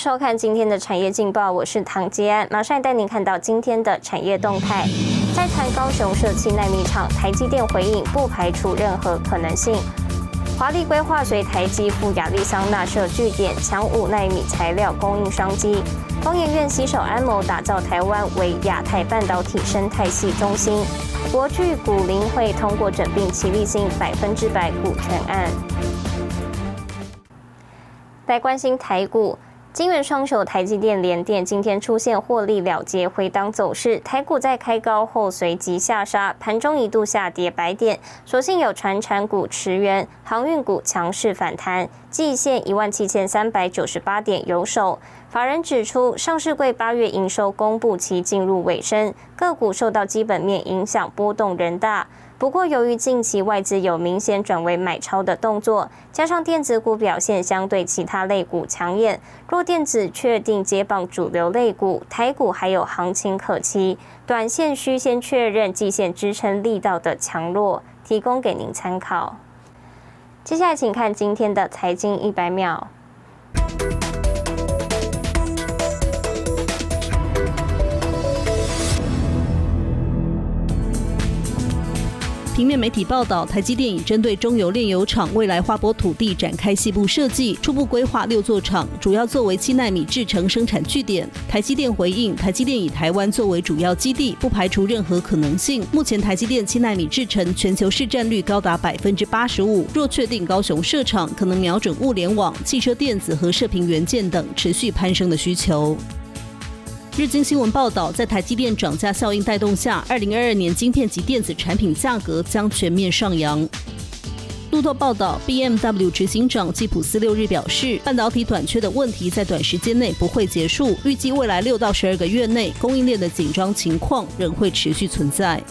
收看今天的产业劲报，我是唐吉安，马上带您看到今天的产业动态。在谈高雄设七纳米厂，台积电回应不排除任何可能性。华丽规划随台积赴亚利桑那设据点，抢五纳米材料供应商机。工研院携手安谋，打造台湾为亚太半导体生态系中心。国巨股林会通过整并齐力新百分之百股权案。来关心台股。金元双手台积电、联电今天出现获利了结回档走势，台股在开高后随即下杀，盘中一度下跌百点，所幸有传产股驰援，航运股强势反弹，季线一万七千三百九十八点有守。法人指出，上市柜八月营收公布期进入尾声，个股受到基本面影响波动人大。不过，由于近期外资有明显转为买超的动作，加上电子股表现相对其他类股抢眼，若电子确定接棒主流类股，台股还有行情可期。短线需先确认季线支撑力道的强弱，提供给您参考。接下来，请看今天的财经一百秒。平面媒体报道，台积电已针对中油炼油厂未来花博土地展开细部设计，初步规划六座厂，主要作为七纳米制程生产据点。台积电回应，台积电以台湾作为主要基地，不排除任何可能性。目前台积电七纳米制程全球市占率高达百分之八十五，若确定高雄设厂，可能瞄准物联网、汽车电子和射频元件等持续攀升的需求。日经新闻报道，在台积电涨价效应带动下，二零二二年晶片及电子产品价格将全面上扬。路透报道，BMW 执行长吉普斯六日表示，半导体短缺的问题在短时间内不会结束，预计未来六到十二个月内，供应链的紧张情况仍会持续存在。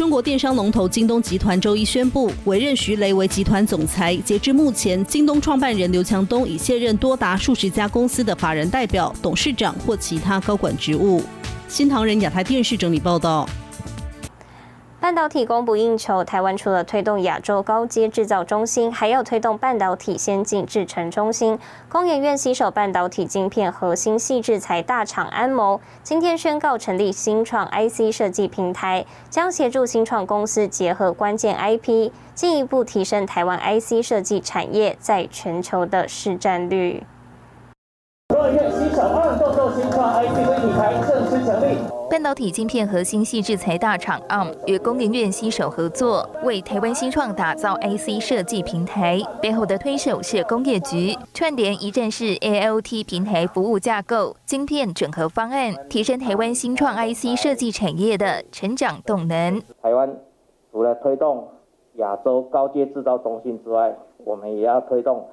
中国电商龙头京东集团周一宣布委任徐雷为集团总裁。截至目前，京东创办人刘强东已卸任多达数十家公司的法人代表、董事长或其他高管职务。新唐人亚太电视整理报道。半导体供不应求，台湾除了推动亚洲高阶制造中心，还要推动半导体先进制程中心。工研院携手半导体晶片核心细制材大厂安谋，今天宣告成立新创 IC 设计平台，将协助新创公司结合关键 IP，进一步提升台湾 IC 设计产业在全球的市占率。工研院携手二动作新创 IC 设计平台正式成立。半导体晶片核心系制材大厂 ARM 与工研院携手合作，为台湾新创打造 IC 设计平台。背后的推手是工业局，串联一站式 ALT 平台服务架构、晶片整合方案，提升台湾新创 IC 设计产业的成长动能。台湾除了推动亚洲高阶制造中心之外，我们也要推动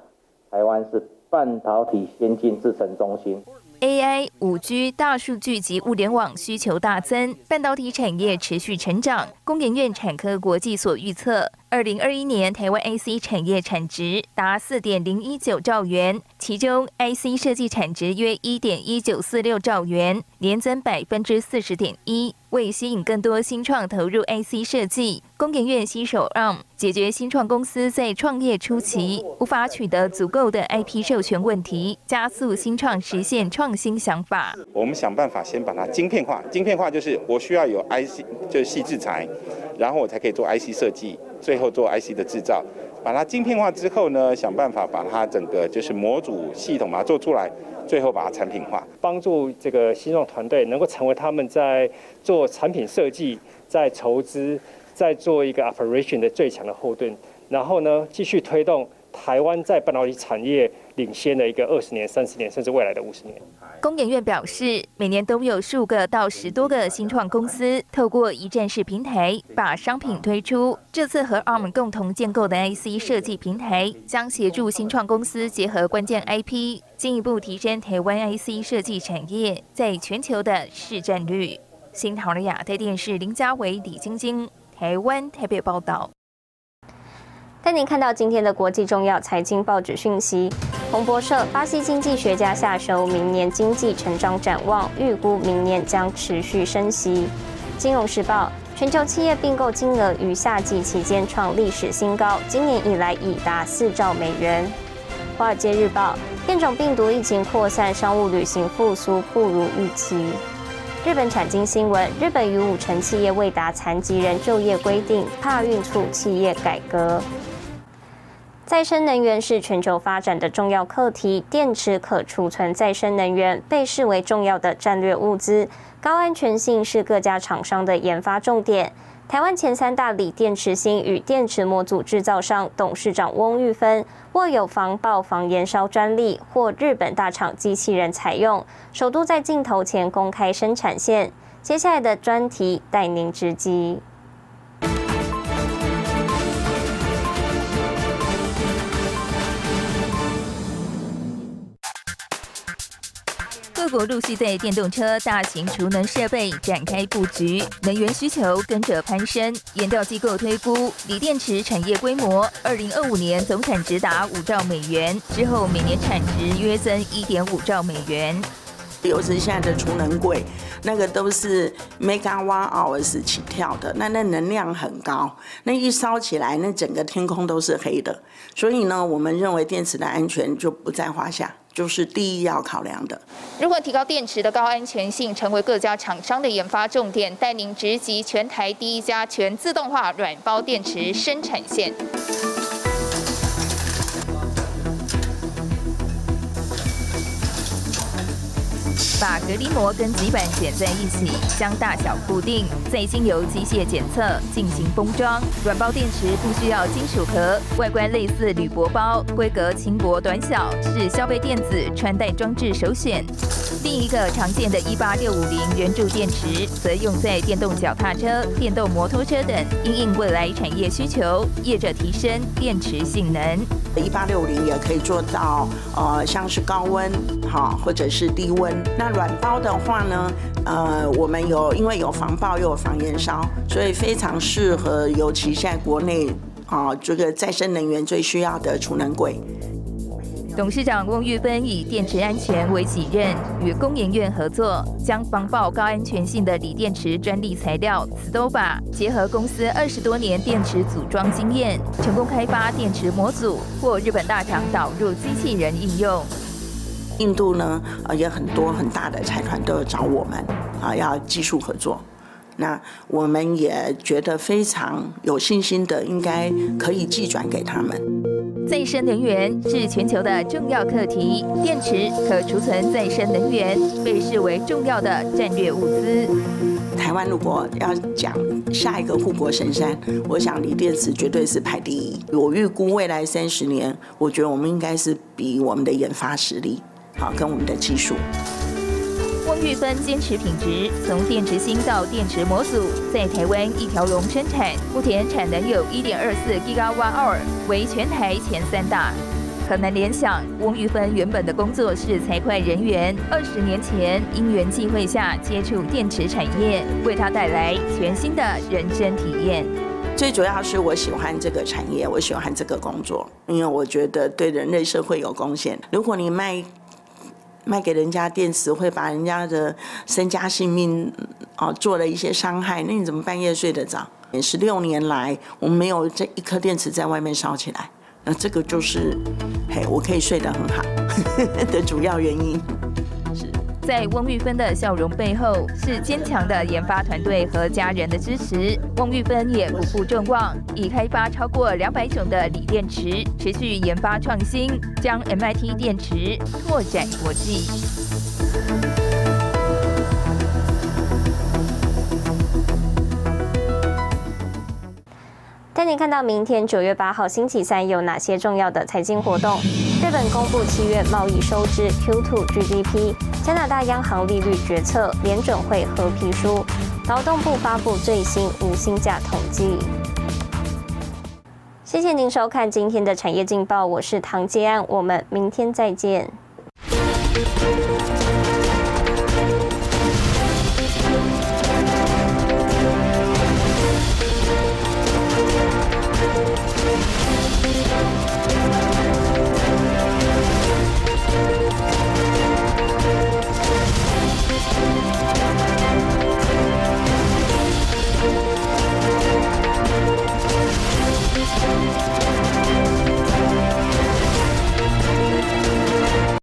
台湾是半导体先进制程中心。AI、五 G、大数据及物联网需求大增，半导体产业持续成长。工研院产科国际所预测。二零二一年，台湾 IC 产业产值达四点零一九兆元，其中 IC 设计产值约一点一九四六兆元，年增百分之四十点一。为吸引更多新创投入 IC 设计，工研院携手 ARM 解决新创公司在创业初期无法取得足够的 IP 授权问题，加速新创实现创新想法。我们想办法先把它晶片化，晶片化就是我需要有 IC 就是细制材，然后我才可以做 IC 设计。最后做 IC 的制造，把它晶片化之后呢，想办法把它整个就是模组系统把它做出来，最后把它产品化，帮助这个新创团队能够成为他们在做产品设计、在筹资、在做一个 operation 的最强的后盾，然后呢，继续推动台湾在半导体产业领先的一个二十年、三十年，甚至未来的五十年。工研院表示，每年都有数个到十多个新创公司透过一站式平台把商品推出。这次和 ARM 共同建构的 IC 设计平台，将协助新创公司结合关键 IP，进一步提升台湾 IC 设计产业在全球的市占率。新唐人亚太电视林家伟、李晶晶，台湾台北报道。带您看到今天的国际重要财经报纸讯息。彭博社：巴西经济学家下修明年经济成长展望，预估明年将持续升息。金融时报：全球企业并购金额于夏季期间创历史新高，今年以来已达四兆美元。华尔街日报：变种病毒疫情扩散，商务旅行复苏不如预期。日本产经新闻：日本与五成企业未达残疾人就业规定，怕运促企业改革。再生能源是全球发展的重要课题，电池可储存再生能源被视为重要的战略物资，高安全性是各家厂商的研发重点。台湾前三大锂电池芯与电池模组制造商董事长翁玉芬握有防爆防燃烧专利，获日本大厂机器人采用，首度在镜头前公开生产线。接下来的专题带您直击。各国陆续对电动车、大型储能设备展开布局，能源需求跟着攀升。研调机构推估，锂电池产业规模，二零二五年总产值达五兆美元，之后每年产值约增一点五兆美元。尤其现在的储能柜，那个都是 megawatt hours 起跳的，那那能量很高，那一烧起来，那整个天空都是黑的。所以呢，我们认为电池的安全就不在话下。就是第一要考量的。如何提高电池的高安全性，成为各家厂商的研发重点，带您直击全台第一家全自动化软包电池生产线。把隔离膜跟极板剪在一起，将大小固定，再经由机械检测进行封装。软包电池不需要金属壳，外观类似铝箔包，规格轻薄短小，是消费电子穿戴装置首选。另一个常见的18650圆柱电池，则用在电动脚踏车、电动摩托车等，因应未来产业需求，业者提升电池性能。1860也可以做到，呃，像是高温，好，或者是低温。那软包的话呢，呃，我们有因为有防爆又有防燃烧，所以非常适合，尤其现在国内啊，这个再生能源最需要的储能柜。董事长翁玉芬以电池安全为己任，与工研院合作，将防爆高安全性的锂电池专利材料 Stoba 结合公司二十多年电池组装经验，成功开发电池模组，或日本大厂导入机器人应用。印度呢，呃，也很多很大的财团都有找我们，啊，要技术合作。那我们也觉得非常有信心的，应该可以寄转给他们。再生能源是全球的重要课题，电池可储存再生能源被视为重要的战略物资。台湾如果要讲下一个护国神山，我想锂电池绝对是排第一。我预估未来三十年，我觉得我们应该是比我们的研发实力。好，跟我们的技术。玉芬坚持品质，从电池芯到电池模组，在台湾一条龙生产，目前产能有一点二四 Gigawatt，为全台前三大。可能联想，翁玉芬原本的工作是财会人员，二十年前因缘际会下接触电池产业，为他带来全新的人生体验。最主要是我喜欢这个产业，我喜欢这个工作，因为我觉得对人类社会有贡献。如果你卖。卖给人家电池会把人家的身家性命哦做了一些伤害，那你怎么半夜睡得着？十六年来，我们没有这一颗电池在外面烧起来，那这个就是嘿，我可以睡得很好 的主要原因。在翁玉芬的笑容背后，是坚强的研发团队和家人的支持。翁玉芬也不负众望，已开发超过两百种的锂电池，持续研发创新，将 MIT 电池拓展国际。带您看到明天九月八号星期三有哪些重要的财经活动？日本公布七月贸易收支、Q2 GDP；加拿大央行利率决策、联准会合皮书；劳动部发布最新无薪假统计。谢谢您收看今天的产业劲报，我是唐杰安，我们明天再见。